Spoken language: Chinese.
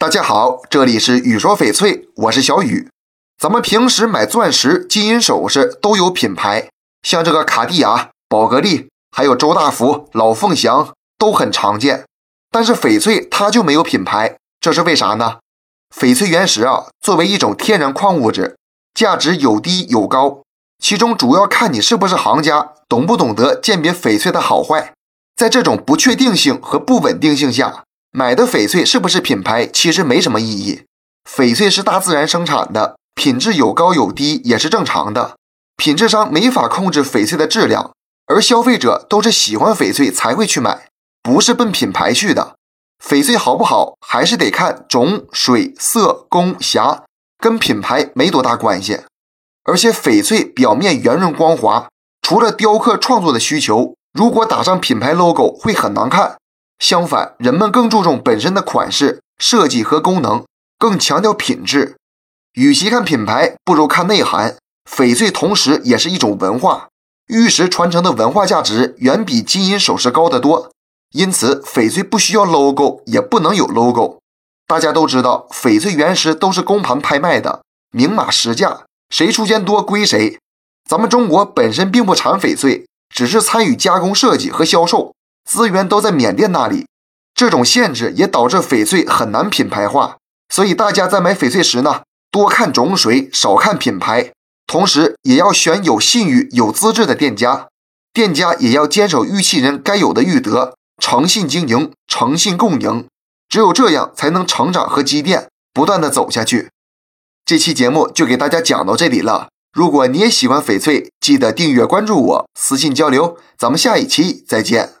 大家好，这里是雨说翡翠，我是小雨。咱们平时买钻石、金银首饰都有品牌，像这个卡地亚、宝格丽，还有周大福、老凤祥都很常见。但是翡翠它就没有品牌，这是为啥呢？翡翠原石啊，作为一种天然矿物质，价值有低有高，其中主要看你是不是行家，懂不懂得鉴别翡翠的好坏。在这种不确定性和不稳定性下。买的翡翠是不是品牌，其实没什么意义。翡翠是大自然生产的，品质有高有低也是正常的。品质商没法控制翡翠的质量，而消费者都是喜欢翡翠才会去买，不是奔品牌去的。翡翠好不好，还是得看种、水、色、工、瑕，跟品牌没多大关系。而且翡翠表面圆润光滑，除了雕刻创作的需求，如果打上品牌 logo 会很难看。相反，人们更注重本身的款式设计和功能，更强调品质。与其看品牌，不如看内涵。翡翠同时也是一种文化，玉石传承的文化价值远比金银首饰高得多。因此，翡翠不需要 logo，也不能有 logo。大家都知道，翡翠原石都是公盘拍卖的，明码实价，谁出钱多归谁。咱们中国本身并不产翡翠，只是参与加工设计和销售。资源都在缅甸那里，这种限制也导致翡翠很难品牌化。所以大家在买翡翠时呢，多看种水，少看品牌，同时也要选有信誉、有资质的店家。店家也要坚守玉器人该有的玉德，诚信经营，诚信共赢。只有这样，才能成长和积淀，不断的走下去。这期节目就给大家讲到这里了。如果你也喜欢翡翠，记得订阅关注我，私信交流。咱们下一期再见。